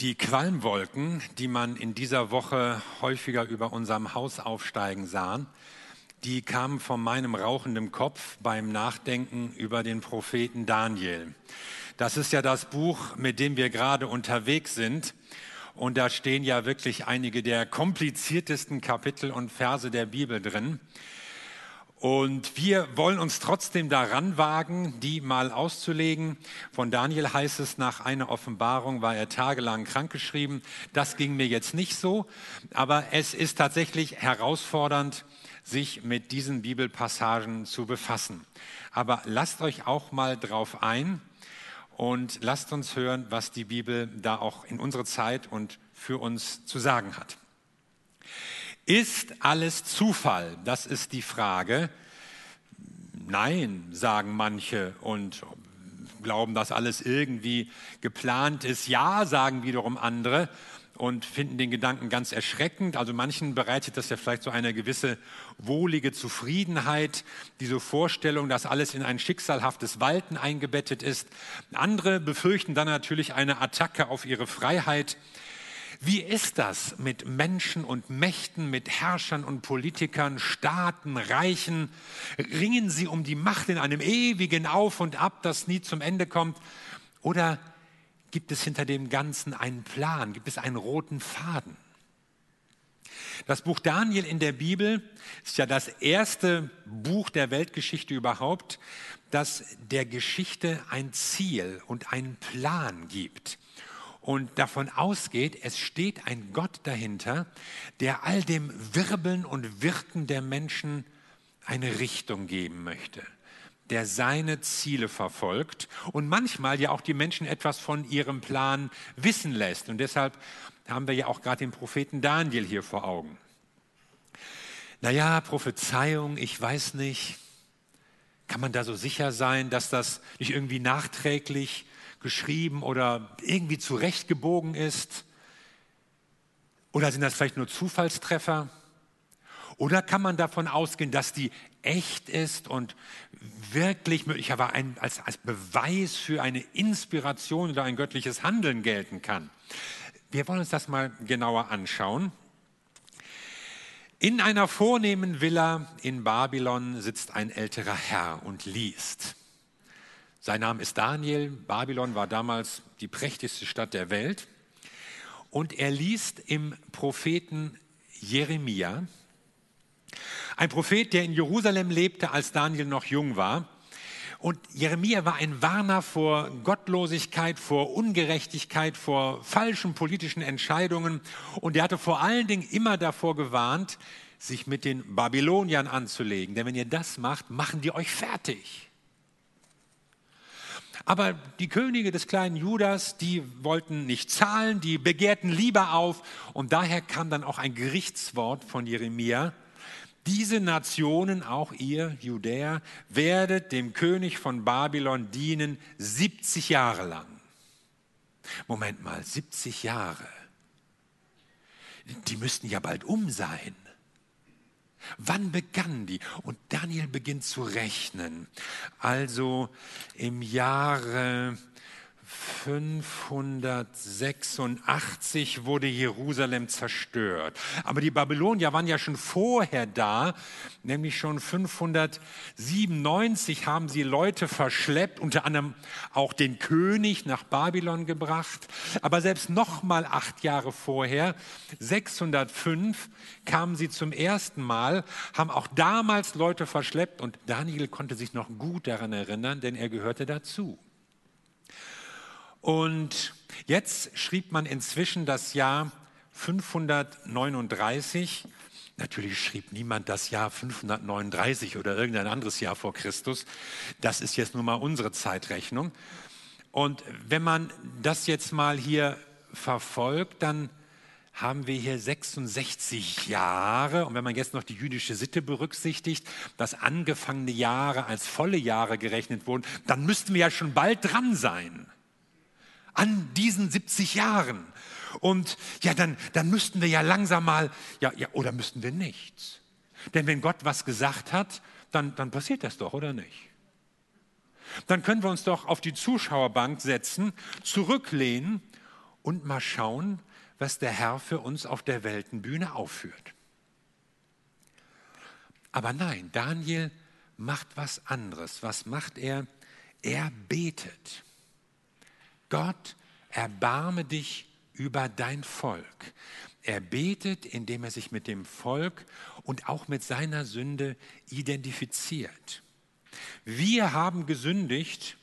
Die Qualmwolken, die man in dieser Woche häufiger über unserem Haus aufsteigen sah, die kamen von meinem rauchenden Kopf beim Nachdenken über den Propheten Daniel. Das ist ja das Buch, mit dem wir gerade unterwegs sind. Und da stehen ja wirklich einige der kompliziertesten Kapitel und Verse der Bibel drin. Und wir wollen uns trotzdem daran wagen, die mal auszulegen. Von Daniel heißt es, nach einer Offenbarung war er tagelang krankgeschrieben. Das ging mir jetzt nicht so, aber es ist tatsächlich herausfordernd, sich mit diesen Bibelpassagen zu befassen. Aber lasst euch auch mal drauf ein und lasst uns hören, was die Bibel da auch in unsere Zeit und für uns zu sagen hat. Ist alles Zufall? Das ist die Frage. Nein, sagen manche und glauben, dass alles irgendwie geplant ist. Ja, sagen wiederum andere und finden den Gedanken ganz erschreckend. Also manchen bereitet das ja vielleicht so eine gewisse wohlige Zufriedenheit, diese Vorstellung, dass alles in ein schicksalhaftes Walten eingebettet ist. Andere befürchten dann natürlich eine Attacke auf ihre Freiheit. Wie ist das mit Menschen und Mächten, mit Herrschern und Politikern, Staaten, Reichen? Ringen sie um die Macht in einem ewigen Auf und Ab, das nie zum Ende kommt? Oder gibt es hinter dem Ganzen einen Plan? Gibt es einen roten Faden? Das Buch Daniel in der Bibel ist ja das erste Buch der Weltgeschichte überhaupt, das der Geschichte ein Ziel und einen Plan gibt und davon ausgeht, es steht ein Gott dahinter, der all dem Wirbeln und Wirken der Menschen eine Richtung geben möchte, der seine Ziele verfolgt und manchmal ja auch die Menschen etwas von ihrem Plan wissen lässt. Und deshalb haben wir ja auch gerade den Propheten Daniel hier vor Augen. Naja, Prophezeiung, ich weiß nicht, kann man da so sicher sein, dass das nicht irgendwie nachträglich geschrieben oder irgendwie zurechtgebogen ist? Oder sind das vielleicht nur Zufallstreffer? Oder kann man davon ausgehen, dass die echt ist und wirklich möglicherweise ein, als, als Beweis für eine Inspiration oder ein göttliches Handeln gelten kann? Wir wollen uns das mal genauer anschauen. In einer vornehmen Villa in Babylon sitzt ein älterer Herr und liest. Sein Name ist Daniel. Babylon war damals die prächtigste Stadt der Welt. Und er liest im Propheten Jeremia, ein Prophet, der in Jerusalem lebte, als Daniel noch jung war. Und Jeremia war ein Warner vor Gottlosigkeit, vor Ungerechtigkeit, vor falschen politischen Entscheidungen. Und er hatte vor allen Dingen immer davor gewarnt, sich mit den Babyloniern anzulegen. Denn wenn ihr das macht, machen die euch fertig. Aber die Könige des kleinen Judas, die wollten nicht zahlen, die begehrten lieber auf. Und daher kam dann auch ein Gerichtswort von Jeremia. Diese Nationen, auch ihr Judäer, werdet dem König von Babylon dienen 70 Jahre lang. Moment mal, 70 Jahre. Die müssten ja bald um sein. Wann begannen die? Und Daniel beginnt zu rechnen. Also im Jahre 586 wurde Jerusalem zerstört. Aber die Babylonier waren ja schon vorher da, nämlich schon 597 haben sie Leute verschleppt, unter anderem auch den König nach Babylon gebracht. Aber selbst noch mal acht Jahre vorher, 605, kamen sie zum ersten Mal, haben auch damals Leute verschleppt und Daniel konnte sich noch gut daran erinnern, denn er gehörte dazu. Und jetzt schrieb man inzwischen das Jahr 539. Natürlich schrieb niemand das Jahr 539 oder irgendein anderes Jahr vor Christus. Das ist jetzt nun mal unsere Zeitrechnung. Und wenn man das jetzt mal hier verfolgt, dann haben wir hier 66 Jahre. Und wenn man jetzt noch die jüdische Sitte berücksichtigt, dass angefangene Jahre als volle Jahre gerechnet wurden, dann müssten wir ja schon bald dran sein an diesen 70 Jahren. Und ja, dann, dann müssten wir ja langsam mal, ja, ja, oder müssten wir nichts. Denn wenn Gott was gesagt hat, dann, dann passiert das doch, oder nicht? Dann können wir uns doch auf die Zuschauerbank setzen, zurücklehnen und mal schauen, was der Herr für uns auf der Weltenbühne aufführt. Aber nein, Daniel macht was anderes. Was macht er? Er betet. Gott, erbarme dich über dein Volk. Er betet, indem er sich mit dem Volk und auch mit seiner Sünde identifiziert. Wir haben gesündigt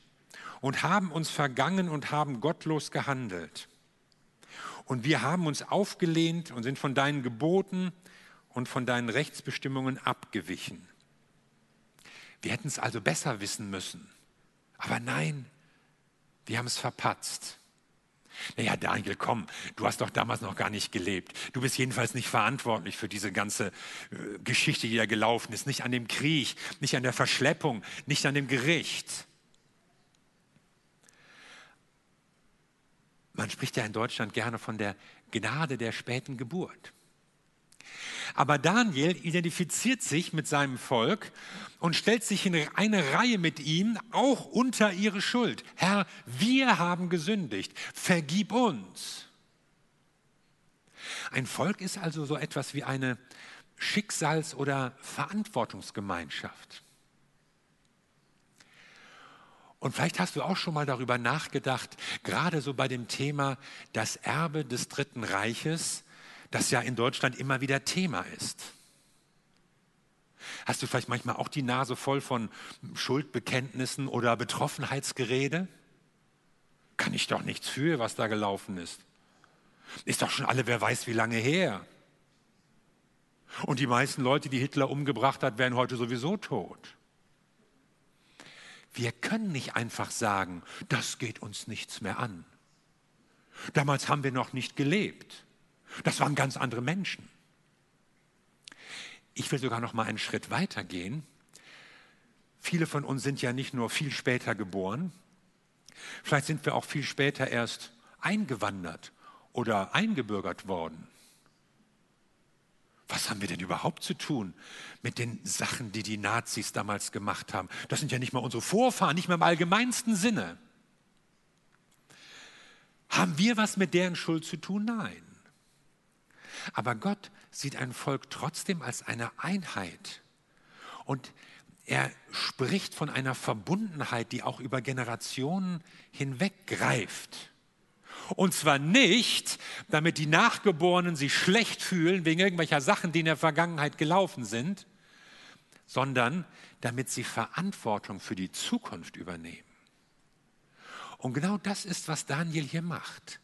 und haben uns vergangen und haben gottlos gehandelt. Und wir haben uns aufgelehnt und sind von deinen Geboten und von deinen Rechtsbestimmungen abgewichen. Wir hätten es also besser wissen müssen. Aber nein, wir haben es verpatzt. Naja, Daniel, komm, du hast doch damals noch gar nicht gelebt. Du bist jedenfalls nicht verantwortlich für diese ganze äh, Geschichte, die da gelaufen ist. Nicht an dem Krieg, nicht an der Verschleppung, nicht an dem Gericht. Man spricht ja in Deutschland gerne von der Gnade der späten Geburt. Aber Daniel identifiziert sich mit seinem Volk und stellt sich in eine Reihe mit ihm, auch unter ihre Schuld. Herr, wir haben gesündigt, vergib uns. Ein Volk ist also so etwas wie eine Schicksals- oder Verantwortungsgemeinschaft. Und vielleicht hast du auch schon mal darüber nachgedacht, gerade so bei dem Thema das Erbe des Dritten Reiches, das ja in Deutschland immer wieder Thema ist. Hast du vielleicht manchmal auch die Nase voll von Schuldbekenntnissen oder Betroffenheitsgerede? Kann ich doch nichts für, was da gelaufen ist. Ist doch schon alle, wer weiß, wie lange her. Und die meisten Leute, die Hitler umgebracht hat, wären heute sowieso tot. Wir können nicht einfach sagen, das geht uns nichts mehr an. Damals haben wir noch nicht gelebt. Das waren ganz andere Menschen. Ich will sogar noch mal einen Schritt weiter gehen. Viele von uns sind ja nicht nur viel später geboren, vielleicht sind wir auch viel später erst eingewandert oder eingebürgert worden. Was haben wir denn überhaupt zu tun mit den Sachen, die die Nazis damals gemacht haben? Das sind ja nicht mal unsere Vorfahren, nicht mehr im allgemeinsten Sinne. Haben wir was mit deren Schuld zu tun? Nein. Aber Gott sieht ein Volk trotzdem als eine Einheit. Und er spricht von einer Verbundenheit, die auch über Generationen hinweg greift. Und zwar nicht, damit die Nachgeborenen sich schlecht fühlen wegen irgendwelcher Sachen, die in der Vergangenheit gelaufen sind, sondern damit sie Verantwortung für die Zukunft übernehmen. Und genau das ist, was Daniel hier macht.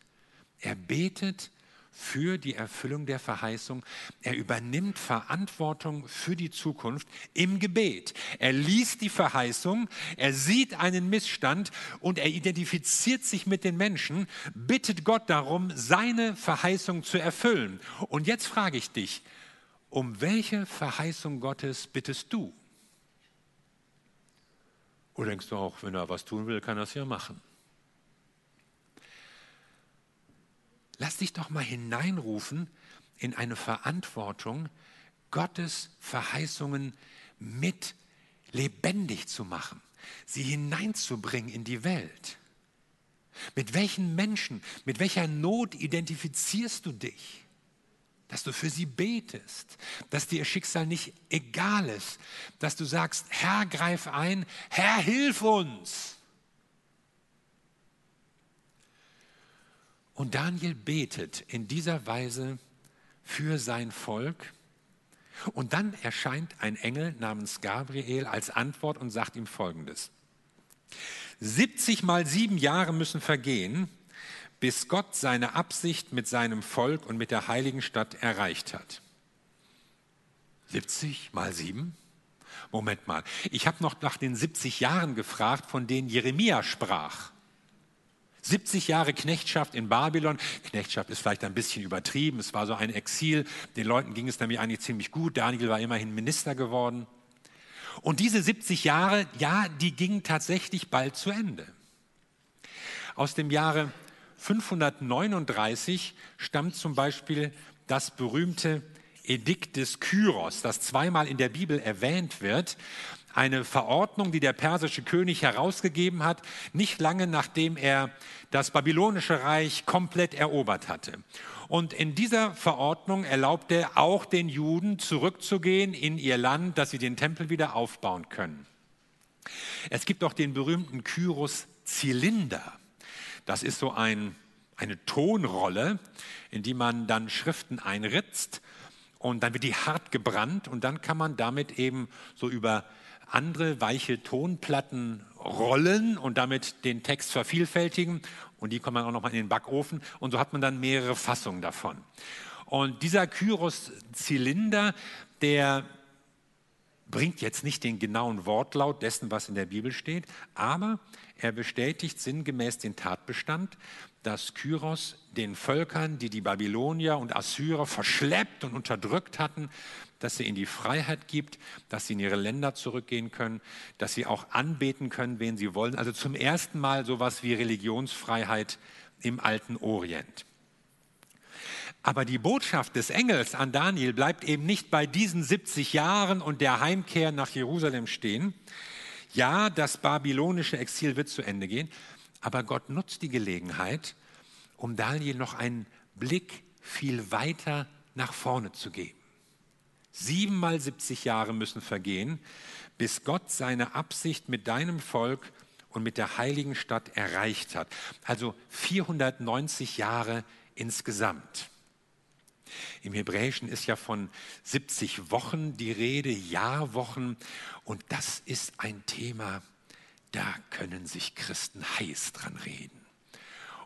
Er betet für die Erfüllung der Verheißung. Er übernimmt Verantwortung für die Zukunft im Gebet. Er liest die Verheißung, er sieht einen Missstand und er identifiziert sich mit den Menschen, bittet Gott darum, seine Verheißung zu erfüllen. Und jetzt frage ich dich, um welche Verheißung Gottes bittest du? Oder denkst du auch, wenn er was tun will, kann er es ja machen? Lass dich doch mal hineinrufen in eine Verantwortung, Gottes Verheißungen mit lebendig zu machen, sie hineinzubringen in die Welt. Mit welchen Menschen, mit welcher Not identifizierst du dich? Dass du für sie betest, dass dir ihr Schicksal nicht egal ist, dass du sagst, Herr, greif ein, Herr, hilf uns. Und Daniel betet in dieser Weise für sein Volk. Und dann erscheint ein Engel namens Gabriel als Antwort und sagt ihm Folgendes. 70 mal sieben Jahre müssen vergehen, bis Gott seine Absicht mit seinem Volk und mit der heiligen Stadt erreicht hat. 70 mal sieben? Moment mal, ich habe noch nach den 70 Jahren gefragt, von denen Jeremia sprach. 70 Jahre Knechtschaft in Babylon. Knechtschaft ist vielleicht ein bisschen übertrieben. Es war so ein Exil. Den Leuten ging es nämlich eigentlich ziemlich gut. Daniel war immerhin Minister geworden. Und diese 70 Jahre, ja, die gingen tatsächlich bald zu Ende. Aus dem Jahre 539 stammt zum Beispiel das berühmte Edikt des Kyros, das zweimal in der Bibel erwähnt wird. Eine Verordnung, die der persische König herausgegeben hat, nicht lange nachdem er das babylonische Reich komplett erobert hatte. Und in dieser Verordnung erlaubt er auch den Juden zurückzugehen in ihr Land, dass sie den Tempel wieder aufbauen können. Es gibt auch den berühmten Kyros-Zylinder. Das ist so ein, eine Tonrolle, in die man dann Schriften einritzt und dann wird die hart gebrannt und dann kann man damit eben so über andere weiche Tonplatten rollen und damit den Text vervielfältigen. Und die kommen dann auch nochmal in den Backofen. Und so hat man dann mehrere Fassungen davon. Und dieser Kyros-Zylinder, der bringt jetzt nicht den genauen Wortlaut dessen, was in der Bibel steht, aber er bestätigt sinngemäß den Tatbestand, dass Kyros den Völkern, die die Babylonier und Assyrer verschleppt und unterdrückt hatten, dass sie ihnen die Freiheit gibt, dass sie in ihre Länder zurückgehen können, dass sie auch anbeten können, wen sie wollen. Also zum ersten Mal sowas wie Religionsfreiheit im alten Orient. Aber die Botschaft des Engels an Daniel bleibt eben nicht bei diesen 70 Jahren und der Heimkehr nach Jerusalem stehen. Ja, das babylonische Exil wird zu Ende gehen, aber Gott nutzt die Gelegenheit, um Daniel noch einen Blick viel weiter nach vorne zu geben. Siebenmal 70 Jahre müssen vergehen, bis Gott seine Absicht mit deinem Volk und mit der heiligen Stadt erreicht hat. Also 490 Jahre insgesamt. Im Hebräischen ist ja von 70 Wochen die Rede, Jahrwochen. Und das ist ein Thema, da können sich Christen heiß dran reden.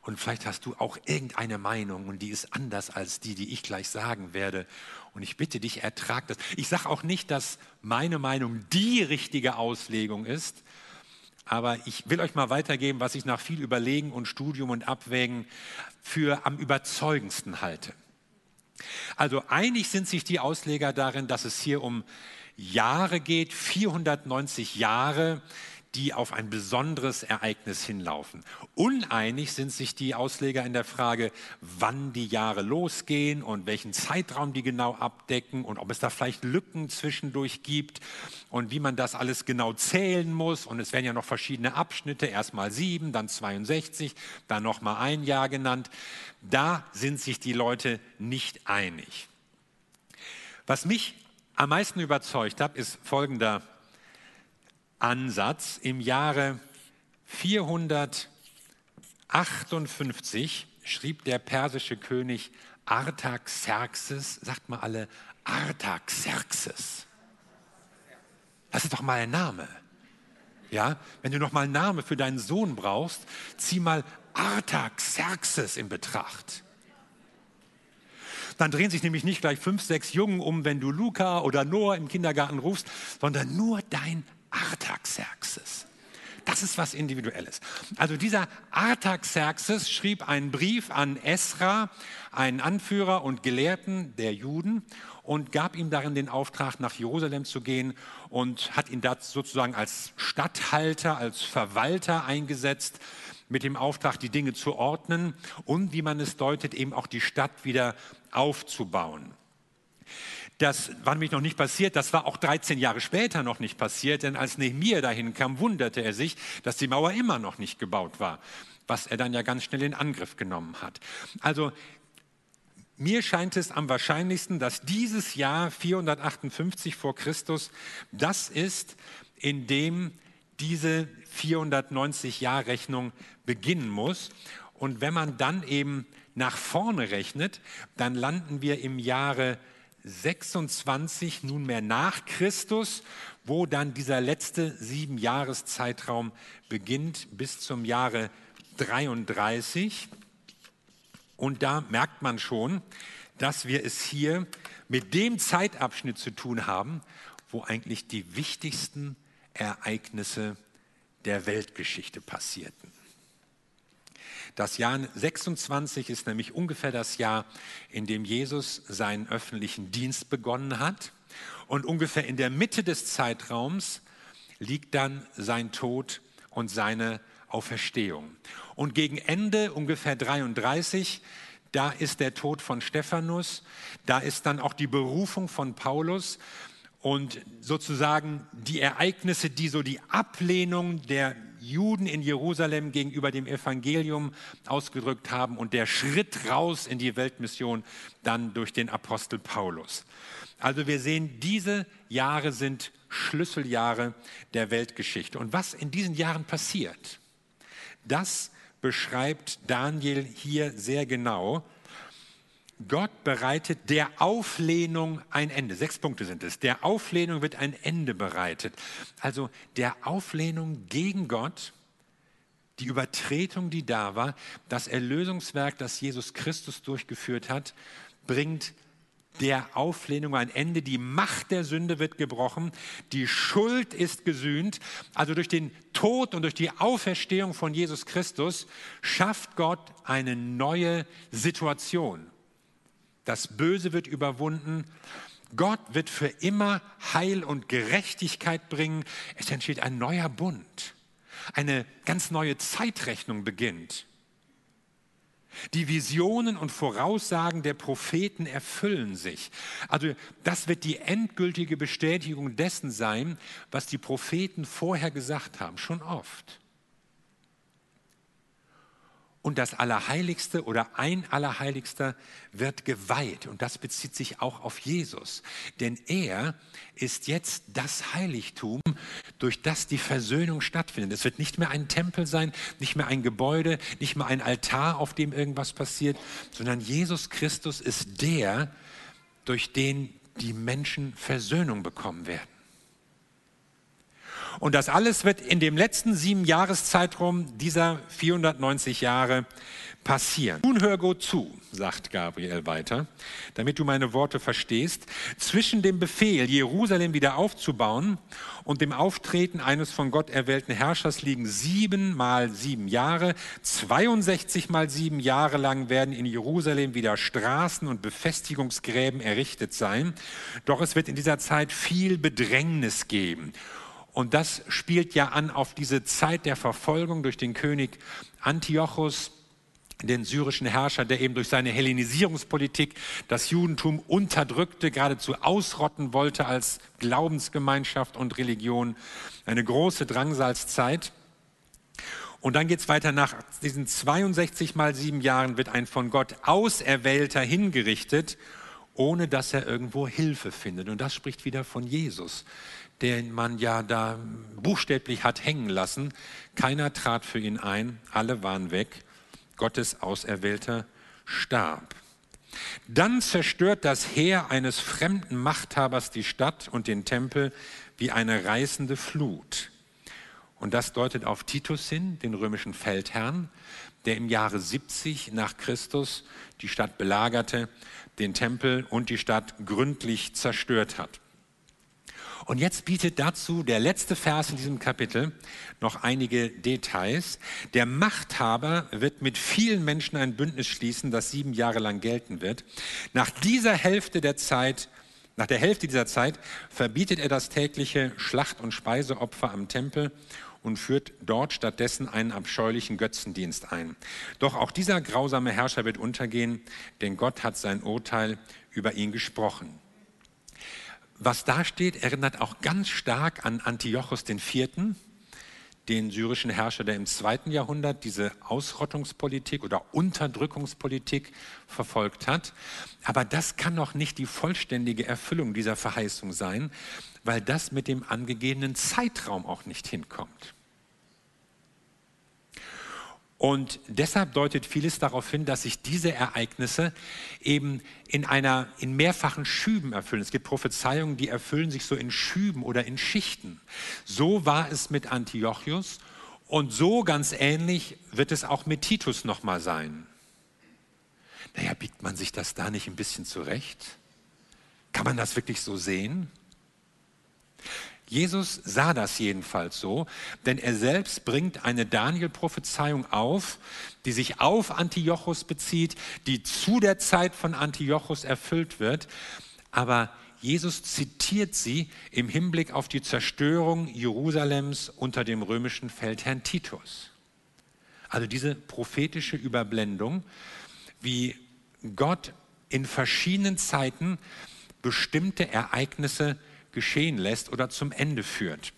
Und vielleicht hast du auch irgendeine Meinung und die ist anders als die, die ich gleich sagen werde. Und ich bitte dich, ertrag das. Ich sage auch nicht, dass meine Meinung die richtige Auslegung ist, aber ich will euch mal weitergeben, was ich nach viel Überlegen und Studium und Abwägen für am überzeugendsten halte. Also einig sind sich die Ausleger darin, dass es hier um Jahre geht, 490 Jahre, die auf ein besonderes Ereignis hinlaufen. Uneinig sind sich die Ausleger in der Frage, wann die Jahre losgehen und welchen Zeitraum die genau abdecken und ob es da vielleicht Lücken zwischendurch gibt und wie man das alles genau zählen muss. Und es werden ja noch verschiedene Abschnitte, erst mal sieben, dann 62, dann noch mal ein Jahr genannt. Da sind sich die Leute nicht einig. Was mich am meisten überzeugt hat, ist folgender Ansatz. Im Jahre 458 schrieb der persische König Artaxerxes, sagt mal alle Artaxerxes. Das ist doch mal ein Name. Ja, wenn du noch mal einen Namen für deinen Sohn brauchst, zieh mal Artaxerxes in Betracht. Dann drehen sich nämlich nicht gleich fünf, sechs Jungen um, wenn du Luca oder Noah im Kindergarten rufst, sondern nur dein Artaxerxes. Das ist was Individuelles. Also dieser Artaxerxes schrieb einen Brief an Esra, einen Anführer und Gelehrten der Juden, und gab ihm darin den Auftrag, nach Jerusalem zu gehen und hat ihn da sozusagen als Statthalter, als Verwalter eingesetzt, mit dem Auftrag, die Dinge zu ordnen und, wie man es deutet, eben auch die Stadt wieder aufzubauen. Das war nämlich noch nicht passiert, das war auch 13 Jahre später noch nicht passiert, denn als Nehemiah dahin kam, wunderte er sich, dass die Mauer immer noch nicht gebaut war, was er dann ja ganz schnell in Angriff genommen hat. Also mir scheint es am wahrscheinlichsten, dass dieses Jahr 458 vor Christus das ist, in dem diese 490 Jahr Rechnung beginnen muss. Und wenn man dann eben nach vorne rechnet, dann landen wir im Jahre 26 nunmehr nach Christus, wo dann dieser letzte sieben Jahreszeitraum beginnt bis zum Jahre 33. Und da merkt man schon, dass wir es hier mit dem Zeitabschnitt zu tun haben, wo eigentlich die wichtigsten Ereignisse der Weltgeschichte passierten. Das Jahr 26 ist nämlich ungefähr das Jahr, in dem Jesus seinen öffentlichen Dienst begonnen hat. Und ungefähr in der Mitte des Zeitraums liegt dann sein Tod und seine Auferstehung. Und gegen Ende ungefähr 33, da ist der Tod von Stephanus, da ist dann auch die Berufung von Paulus. und sozusagen die Ereignisse, die so die Ablehnung der Juden in Jerusalem gegenüber dem Evangelium ausgedrückt haben und der Schritt raus in die Weltmission dann durch den Apostel Paulus. Also wir sehen, diese Jahre sind Schlüsseljahre der Weltgeschichte. Und was in diesen Jahren passiert, das beschreibt Daniel hier sehr genau. Gott bereitet der Auflehnung ein Ende. Sechs Punkte sind es. Der Auflehnung wird ein Ende bereitet. Also der Auflehnung gegen Gott, die Übertretung, die da war, das Erlösungswerk, das Jesus Christus durchgeführt hat, bringt der Auflehnung ein Ende. Die Macht der Sünde wird gebrochen. Die Schuld ist gesühnt. Also durch den Tod und durch die Auferstehung von Jesus Christus schafft Gott eine neue Situation. Das Böse wird überwunden. Gott wird für immer Heil und Gerechtigkeit bringen. Es entsteht ein neuer Bund. Eine ganz neue Zeitrechnung beginnt. Die Visionen und Voraussagen der Propheten erfüllen sich. Also das wird die endgültige Bestätigung dessen sein, was die Propheten vorher gesagt haben, schon oft. Und das Allerheiligste oder ein Allerheiligster wird geweiht. Und das bezieht sich auch auf Jesus. Denn er ist jetzt das Heiligtum, durch das die Versöhnung stattfindet. Es wird nicht mehr ein Tempel sein, nicht mehr ein Gebäude, nicht mehr ein Altar, auf dem irgendwas passiert, sondern Jesus Christus ist der, durch den die Menschen Versöhnung bekommen werden. Und das alles wird in dem letzten sieben Jahreszeitraum dieser 490 Jahre passieren. Nun hör gut zu, sagt Gabriel weiter, damit du meine Worte verstehst. Zwischen dem Befehl, Jerusalem wieder aufzubauen und dem Auftreten eines von Gott erwählten Herrschers liegen sieben mal sieben Jahre. 62 mal sieben Jahre lang werden in Jerusalem wieder Straßen und Befestigungsgräben errichtet sein. Doch es wird in dieser Zeit viel Bedrängnis geben. Und das spielt ja an auf diese Zeit der Verfolgung durch den König Antiochus, den syrischen Herrscher, der eben durch seine Hellenisierungspolitik das Judentum unterdrückte, geradezu ausrotten wollte als Glaubensgemeinschaft und Religion. Eine große Drangsalszeit. Und dann geht es weiter nach diesen 62 mal sieben Jahren wird ein von Gott Auserwählter hingerichtet, ohne dass er irgendwo Hilfe findet. Und das spricht wieder von Jesus den man ja da buchstäblich hat hängen lassen. Keiner trat für ihn ein, alle waren weg. Gottes Auserwählter starb. Dann zerstört das Heer eines fremden Machthabers die Stadt und den Tempel wie eine reißende Flut. Und das deutet auf Titus hin, den römischen Feldherrn, der im Jahre 70 nach Christus die Stadt belagerte, den Tempel und die Stadt gründlich zerstört hat. Und jetzt bietet dazu der letzte Vers in diesem Kapitel noch einige Details. Der Machthaber wird mit vielen Menschen ein Bündnis schließen, das sieben Jahre lang gelten wird. Nach dieser Hälfte der Zeit nach der Hälfte dieser Zeit verbietet er das tägliche Schlacht- und Speiseopfer am Tempel und führt dort stattdessen einen abscheulichen Götzendienst ein. Doch auch dieser grausame Herrscher wird untergehen, denn Gott hat sein Urteil über ihn gesprochen was da steht, erinnert auch ganz stark an Antiochus IV., den syrischen Herrscher, der im zweiten Jahrhundert diese Ausrottungspolitik oder Unterdrückungspolitik verfolgt hat. Aber das kann noch nicht die vollständige Erfüllung dieser Verheißung sein, weil das mit dem angegebenen Zeitraum auch nicht hinkommt. Und deshalb deutet vieles darauf hin, dass sich diese Ereignisse eben in einer, in mehrfachen Schüben erfüllen. Es gibt Prophezeiungen, die erfüllen sich so in Schüben oder in Schichten. So war es mit Antiochus und so ganz ähnlich wird es auch mit Titus nochmal sein. Naja, biegt man sich das da nicht ein bisschen zurecht? Kann man das wirklich so sehen? Jesus sah das jedenfalls so, denn er selbst bringt eine Daniel-Prophezeiung auf, die sich auf Antiochus bezieht, die zu der Zeit von Antiochus erfüllt wird. Aber Jesus zitiert sie im Hinblick auf die Zerstörung Jerusalems unter dem römischen Feldherrn Titus. Also diese prophetische Überblendung, wie Gott in verschiedenen Zeiten bestimmte Ereignisse geschehen lässt oder zum Ende führt.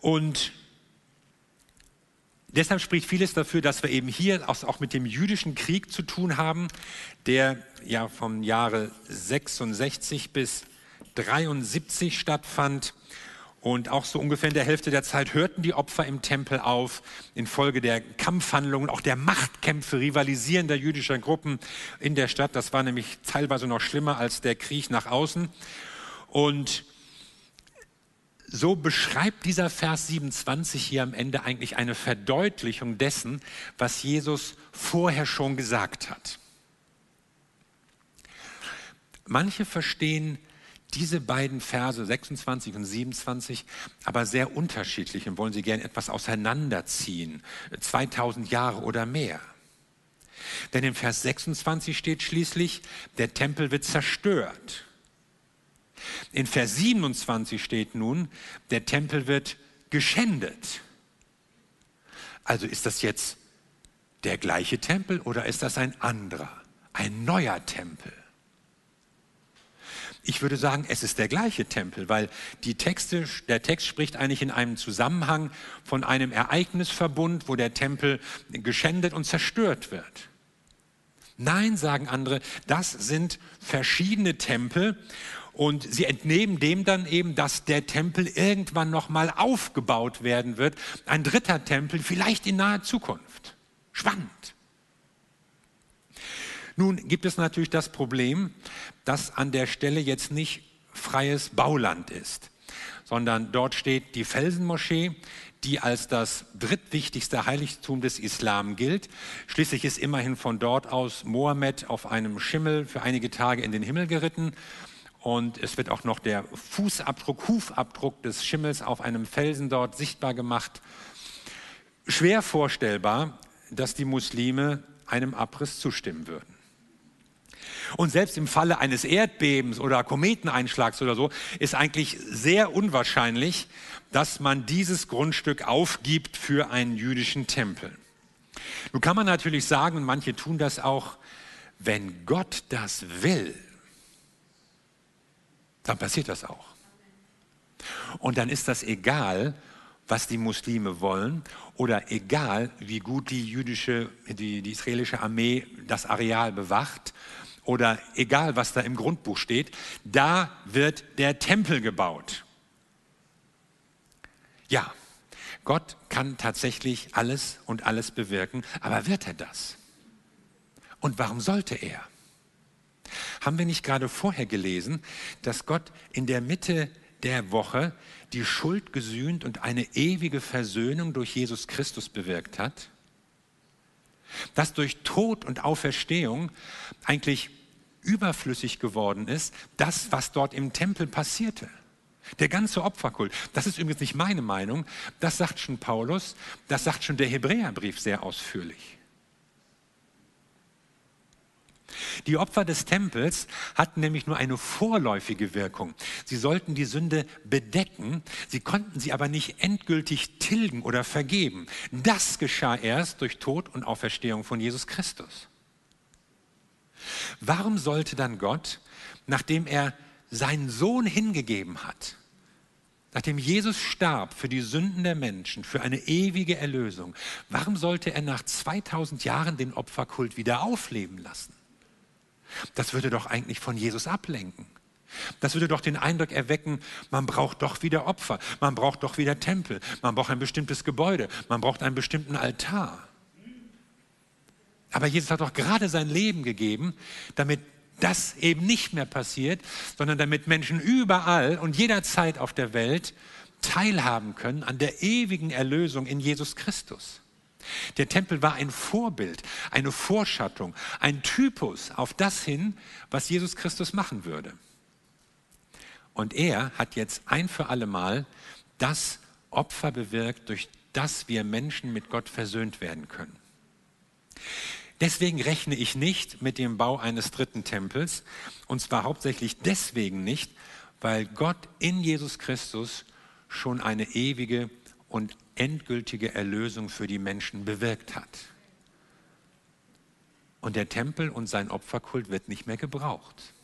Und deshalb spricht vieles dafür, dass wir eben hier auch mit dem jüdischen Krieg zu tun haben, der ja vom Jahre 66 bis 73 stattfand. Und auch so ungefähr in der Hälfte der Zeit hörten die Opfer im Tempel auf, infolge der Kampfhandlungen, auch der Machtkämpfe rivalisierender jüdischer Gruppen in der Stadt. Das war nämlich teilweise noch schlimmer als der Krieg nach außen. Und so beschreibt dieser Vers 27 hier am Ende eigentlich eine Verdeutlichung dessen, was Jesus vorher schon gesagt hat. Manche verstehen diese beiden Verse 26 und 27 aber sehr unterschiedlich und wollen sie gern etwas auseinanderziehen, 2000 Jahre oder mehr. Denn im Vers 26 steht schließlich, der Tempel wird zerstört. In Vers 27 steht nun, der Tempel wird geschändet. Also ist das jetzt der gleiche Tempel oder ist das ein anderer, ein neuer Tempel? Ich würde sagen, es ist der gleiche Tempel, weil die Texte, der Text spricht eigentlich in einem Zusammenhang von einem Ereignisverbund, wo der Tempel geschändet und zerstört wird. Nein, sagen andere, das sind verschiedene Tempel und sie entnehmen dem dann eben, dass der Tempel irgendwann nochmal aufgebaut werden wird. Ein dritter Tempel, vielleicht in naher Zukunft. Spannend. Nun gibt es natürlich das Problem, dass an der Stelle jetzt nicht freies Bauland ist, sondern dort steht die Felsenmoschee, die als das drittwichtigste Heiligtum des Islam gilt. Schließlich ist immerhin von dort aus Mohammed auf einem Schimmel für einige Tage in den Himmel geritten. Und es wird auch noch der Fußabdruck, Hufabdruck des Schimmels auf einem Felsen dort sichtbar gemacht. Schwer vorstellbar, dass die Muslime einem Abriss zustimmen würden. Und selbst im Falle eines Erdbebens oder Kometeneinschlags oder so ist eigentlich sehr unwahrscheinlich, dass man dieses Grundstück aufgibt für einen jüdischen Tempel. Nun kann man natürlich sagen, und manche tun das auch, wenn Gott das will, dann passiert das auch. Und dann ist das egal, was die Muslime wollen oder egal, wie gut die jüdische, die, die israelische Armee das Areal bewacht oder egal, was da im Grundbuch steht, da wird der Tempel gebaut. Ja, Gott kann tatsächlich alles und alles bewirken, aber wird er das? Und warum sollte er? Haben wir nicht gerade vorher gelesen, dass Gott in der Mitte der Woche die Schuld gesühnt und eine ewige Versöhnung durch Jesus Christus bewirkt hat? Dass durch Tod und Auferstehung eigentlich überflüssig geworden ist, das, was dort im Tempel passierte. Der ganze Opferkult, das ist übrigens nicht meine Meinung, das sagt schon Paulus, das sagt schon der Hebräerbrief sehr ausführlich. Die Opfer des Tempels hatten nämlich nur eine vorläufige Wirkung. Sie sollten die Sünde bedecken, sie konnten sie aber nicht endgültig tilgen oder vergeben. Das geschah erst durch Tod und Auferstehung von Jesus Christus. Warum sollte dann Gott, nachdem er seinen Sohn hingegeben hat, nachdem Jesus starb für die Sünden der Menschen, für eine ewige Erlösung, warum sollte er nach 2000 Jahren den Opferkult wieder aufleben lassen? Das würde doch eigentlich von Jesus ablenken. Das würde doch den Eindruck erwecken, man braucht doch wieder Opfer, man braucht doch wieder Tempel, man braucht ein bestimmtes Gebäude, man braucht einen bestimmten Altar. Aber Jesus hat doch gerade sein Leben gegeben, damit das eben nicht mehr passiert, sondern damit Menschen überall und jederzeit auf der Welt teilhaben können an der ewigen Erlösung in Jesus Christus. Der Tempel war ein Vorbild, eine Vorschattung, ein Typus auf das hin, was Jesus Christus machen würde. Und er hat jetzt ein für alle Mal das Opfer bewirkt, durch das wir Menschen mit Gott versöhnt werden können. Deswegen rechne ich nicht mit dem Bau eines dritten Tempels, und zwar hauptsächlich deswegen nicht, weil Gott in Jesus Christus schon eine ewige und endgültige Erlösung für die Menschen bewirkt hat. Und der Tempel und sein Opferkult wird nicht mehr gebraucht.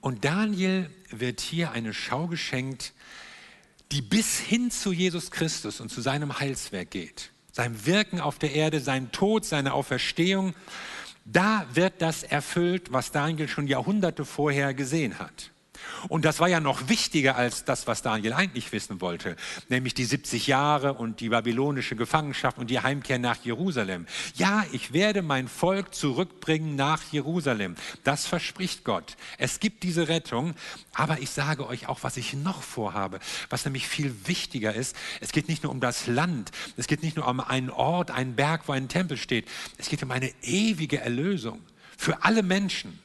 Und Daniel wird hier eine Schau geschenkt, die bis hin zu Jesus Christus und zu seinem Heilswerk geht. Sein Wirken auf der Erde, sein Tod, seine Auferstehung. Da wird das erfüllt, was Daniel schon Jahrhunderte vorher gesehen hat. Und das war ja noch wichtiger als das, was Daniel eigentlich wissen wollte, nämlich die 70 Jahre und die babylonische Gefangenschaft und die Heimkehr nach Jerusalem. Ja, ich werde mein Volk zurückbringen nach Jerusalem. Das verspricht Gott. Es gibt diese Rettung, aber ich sage euch auch, was ich noch vorhabe, was nämlich viel wichtiger ist. Es geht nicht nur um das Land, es geht nicht nur um einen Ort, einen Berg, wo ein Tempel steht. Es geht um eine ewige Erlösung für alle Menschen.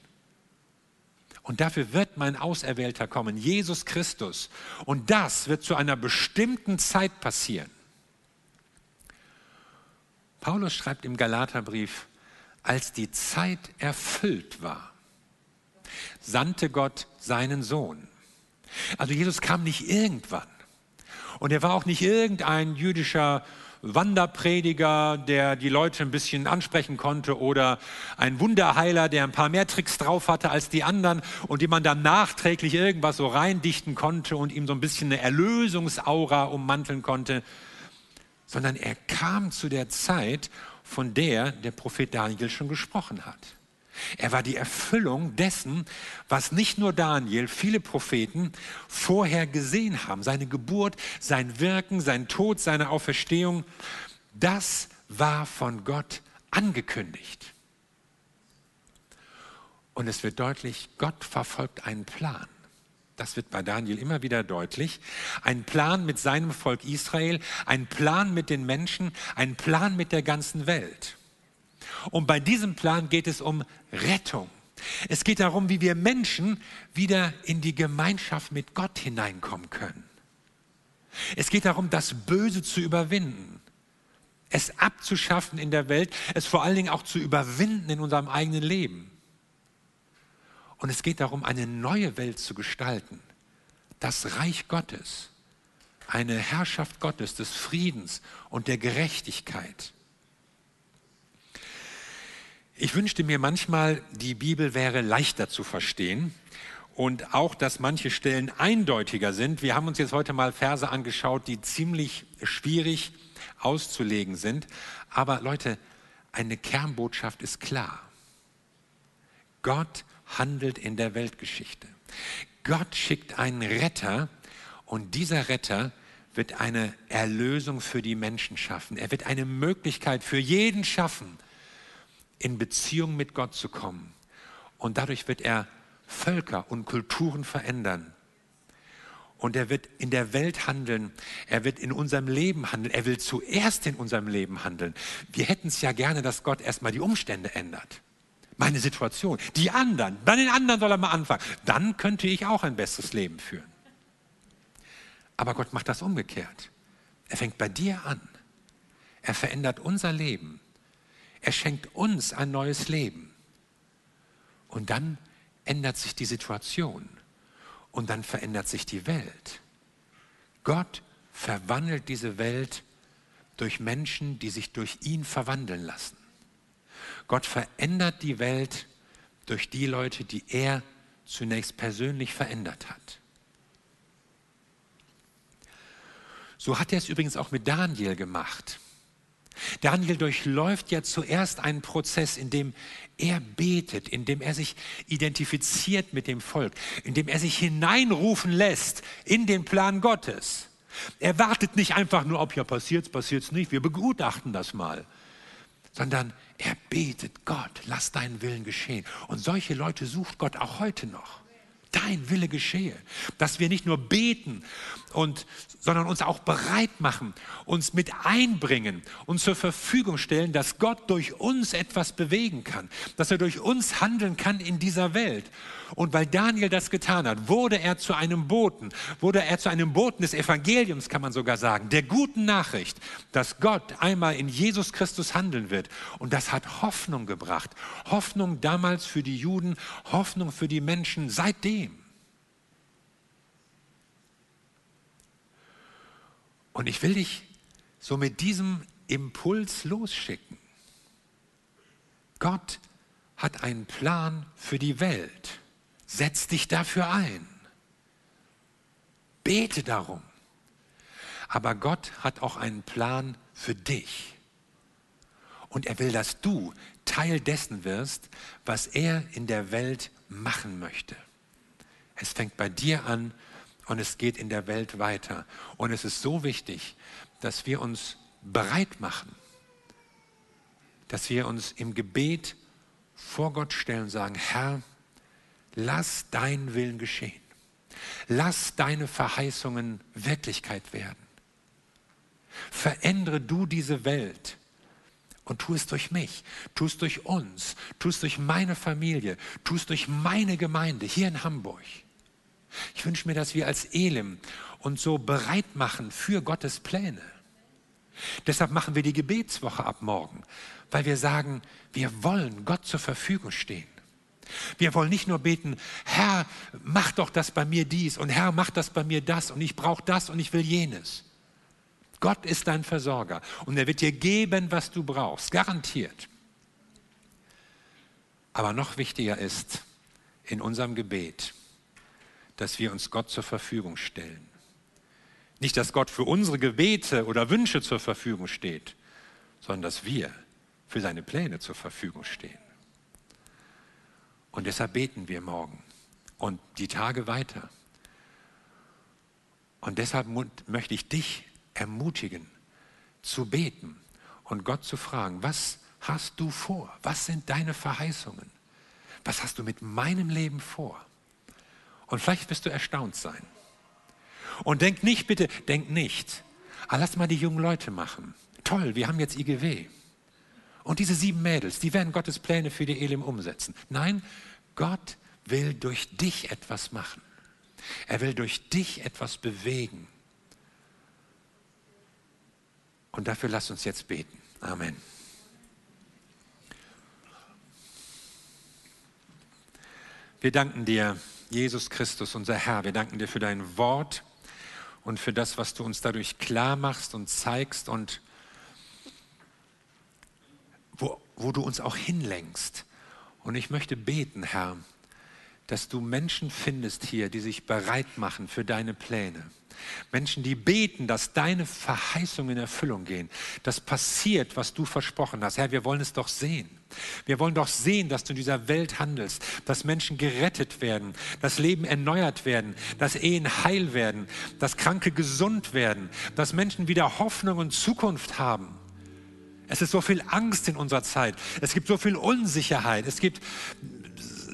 Und dafür wird mein Auserwählter kommen, Jesus Christus. Und das wird zu einer bestimmten Zeit passieren. Paulus schreibt im Galaterbrief, als die Zeit erfüllt war, sandte Gott seinen Sohn. Also Jesus kam nicht irgendwann. Und er war auch nicht irgendein jüdischer Wanderprediger, der die Leute ein bisschen ansprechen konnte oder ein Wunderheiler, der ein paar mehr Tricks drauf hatte als die anderen und dem man dann nachträglich irgendwas so reindichten konnte und ihm so ein bisschen eine Erlösungsaura ummanteln konnte, sondern er kam zu der Zeit, von der der Prophet Daniel schon gesprochen hat. Er war die Erfüllung dessen, was nicht nur Daniel, viele Propheten vorher gesehen haben. Seine Geburt, sein Wirken, sein Tod, seine Auferstehung. Das war von Gott angekündigt. Und es wird deutlich, Gott verfolgt einen Plan. Das wird bei Daniel immer wieder deutlich. Ein Plan mit seinem Volk Israel, ein Plan mit den Menschen, ein Plan mit der ganzen Welt. Und bei diesem Plan geht es um Rettung. Es geht darum, wie wir Menschen wieder in die Gemeinschaft mit Gott hineinkommen können. Es geht darum, das Böse zu überwinden, es abzuschaffen in der Welt, es vor allen Dingen auch zu überwinden in unserem eigenen Leben. Und es geht darum, eine neue Welt zu gestalten, das Reich Gottes, eine Herrschaft Gottes des Friedens und der Gerechtigkeit. Ich wünschte mir manchmal, die Bibel wäre leichter zu verstehen und auch, dass manche Stellen eindeutiger sind. Wir haben uns jetzt heute mal Verse angeschaut, die ziemlich schwierig auszulegen sind. Aber Leute, eine Kernbotschaft ist klar. Gott handelt in der Weltgeschichte. Gott schickt einen Retter und dieser Retter wird eine Erlösung für die Menschen schaffen. Er wird eine Möglichkeit für jeden schaffen, in Beziehung mit Gott zu kommen. Und dadurch wird er Völker und Kulturen verändern. Und er wird in der Welt handeln. Er wird in unserem Leben handeln. Er will zuerst in unserem Leben handeln. Wir hätten es ja gerne, dass Gott erstmal die Umstände ändert. Meine Situation. Die anderen. Dann den anderen soll er mal anfangen. Dann könnte ich auch ein besseres Leben führen. Aber Gott macht das umgekehrt. Er fängt bei dir an. Er verändert unser Leben. Er schenkt uns ein neues Leben. Und dann ändert sich die Situation. Und dann verändert sich die Welt. Gott verwandelt diese Welt durch Menschen, die sich durch ihn verwandeln lassen. Gott verändert die Welt durch die Leute, die er zunächst persönlich verändert hat. So hat er es übrigens auch mit Daniel gemacht. Daniel durchläuft ja zuerst einen Prozess, in dem er betet, in dem er sich identifiziert mit dem Volk, in dem er sich hineinrufen lässt in den Plan Gottes. Er wartet nicht einfach nur, ob ja passiert, passiert es nicht, wir begutachten das mal, sondern er betet, Gott, lass deinen Willen geschehen. Und solche Leute sucht Gott auch heute noch dein Wille geschehe. Dass wir nicht nur beten, und, sondern uns auch bereit machen, uns mit einbringen und zur Verfügung stellen, dass Gott durch uns etwas bewegen kann, dass er durch uns handeln kann in dieser Welt. Und weil Daniel das getan hat, wurde er zu einem Boten, wurde er zu einem Boten des Evangeliums, kann man sogar sagen, der guten Nachricht, dass Gott einmal in Jesus Christus handeln wird. Und das hat Hoffnung gebracht. Hoffnung damals für die Juden, Hoffnung für die Menschen seitdem. Und ich will dich so mit diesem Impuls losschicken. Gott hat einen Plan für die Welt Setz dich dafür ein. Bete darum. Aber Gott hat auch einen Plan für dich. Und er will, dass du Teil dessen wirst, was er in der Welt machen möchte. Es fängt bei dir an und es geht in der Welt weiter. Und es ist so wichtig, dass wir uns bereit machen, dass wir uns im Gebet vor Gott stellen und sagen, Herr, lass dein Willen geschehen. Lass deine Verheißungen Wirklichkeit werden. Verändere du diese Welt und tu es durch mich, tu es durch uns, tu es durch meine Familie, tu es durch meine Gemeinde hier in Hamburg. Ich wünsche mir, dass wir als Elim uns so bereit machen für Gottes Pläne. Deshalb machen wir die Gebetswoche ab morgen, weil wir sagen, wir wollen Gott zur Verfügung stehen. Wir wollen nicht nur beten, Herr, mach doch das bei mir dies und Herr, mach das bei mir das und ich brauche das und ich will jenes. Gott ist dein Versorger und er wird dir geben, was du brauchst, garantiert. Aber noch wichtiger ist in unserem Gebet, dass wir uns Gott zur Verfügung stellen. Nicht, dass Gott für unsere Gebete oder Wünsche zur Verfügung steht, sondern dass wir für seine Pläne zur Verfügung stehen. Und deshalb beten wir morgen und die Tage weiter. Und deshalb möchte ich dich ermutigen, zu beten und Gott zu fragen, was hast du vor? Was sind deine Verheißungen? Was hast du mit meinem Leben vor? Und vielleicht wirst du erstaunt sein. Und denk nicht, bitte, denk nicht, ah, lass mal die jungen Leute machen. Toll, wir haben jetzt IGW. Und diese sieben Mädels, die werden Gottes Pläne für die Elim umsetzen. Nein, Gott will durch dich etwas machen. Er will durch dich etwas bewegen. Und dafür lass uns jetzt beten. Amen. Wir danken dir Jesus Christus, unser Herr, wir danken dir für dein Wort und für das, was du uns dadurch klar machst und zeigst und wo, wo du uns auch hinlenkst. Und ich möchte beten, Herr, dass du Menschen findest hier, die sich bereit machen für deine Pläne. Menschen, die beten, dass deine Verheißungen in Erfüllung gehen. Das passiert, was du versprochen hast. Herr, wir wollen es doch sehen. Wir wollen doch sehen, dass du in dieser Welt handelst, dass Menschen gerettet werden, dass Leben erneuert werden, dass Ehen heil werden, dass Kranke gesund werden, dass Menschen wieder Hoffnung und Zukunft haben. Es ist so viel Angst in unserer Zeit. Es gibt so viel Unsicherheit. Es gibt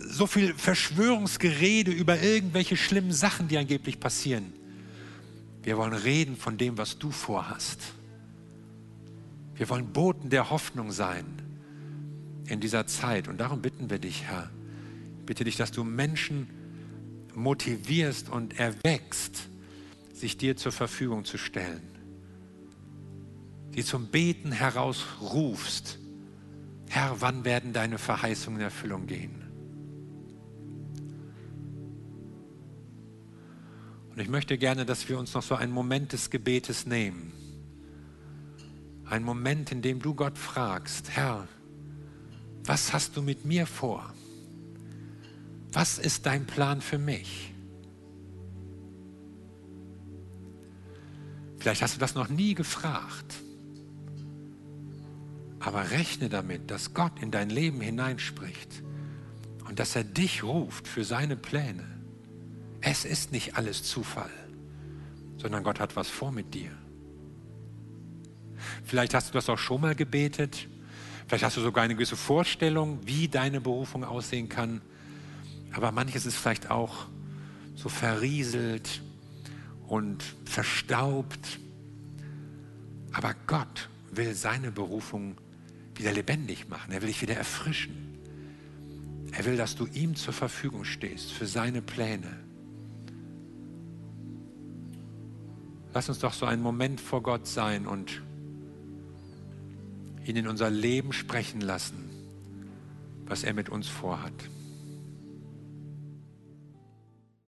so viel Verschwörungsgerede über irgendwelche schlimmen Sachen, die angeblich passieren. Wir wollen reden von dem, was du vorhast. Wir wollen Boten der Hoffnung sein in dieser Zeit. Und darum bitten wir dich, Herr, bitte dich, dass du Menschen motivierst und erwächst, sich dir zur Verfügung zu stellen. Die zum Beten herausrufst. Herr, wann werden deine Verheißungen in Erfüllung gehen? Und ich möchte gerne, dass wir uns noch so einen Moment des Gebetes nehmen. Ein Moment, in dem du Gott fragst, Herr, was hast du mit mir vor? Was ist dein Plan für mich? Vielleicht hast du das noch nie gefragt. Aber rechne damit, dass Gott in dein Leben hineinspricht und dass er dich ruft für seine Pläne. Es ist nicht alles Zufall, sondern Gott hat was vor mit dir. Vielleicht hast du das auch schon mal gebetet. Vielleicht hast du sogar eine gewisse Vorstellung, wie deine Berufung aussehen kann. Aber manches ist vielleicht auch so verrieselt und verstaubt. Aber Gott will seine Berufung wieder lebendig machen. Er will dich wieder erfrischen. Er will, dass du ihm zur Verfügung stehst für seine Pläne. Lass uns doch so einen Moment vor Gott sein und ihn in unser Leben sprechen lassen, was er mit uns vorhat.